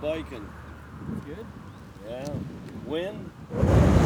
biking? Good. Yeah. Wind?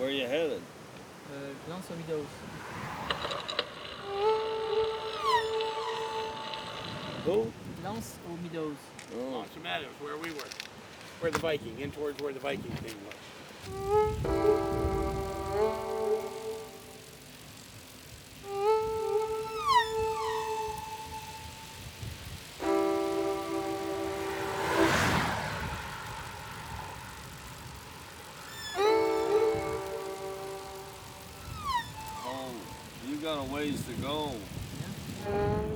Where you headed? Uh, L'Anse aux Meadows. Who? L'Anse aux Meadows. Oh. Monster Meadows, where we were. Where the Viking, in towards where the Viking thing was. Got a ways to go. Uh,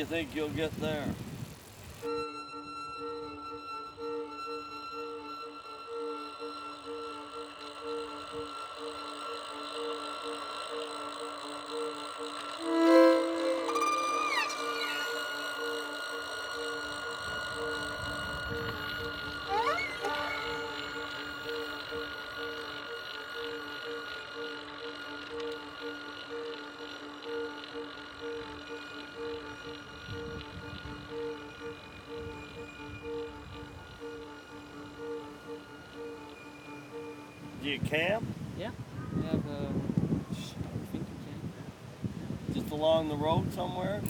you think you'll get there? Do you camp? Yeah. We have. Um, I think we can. Just along the road somewhere?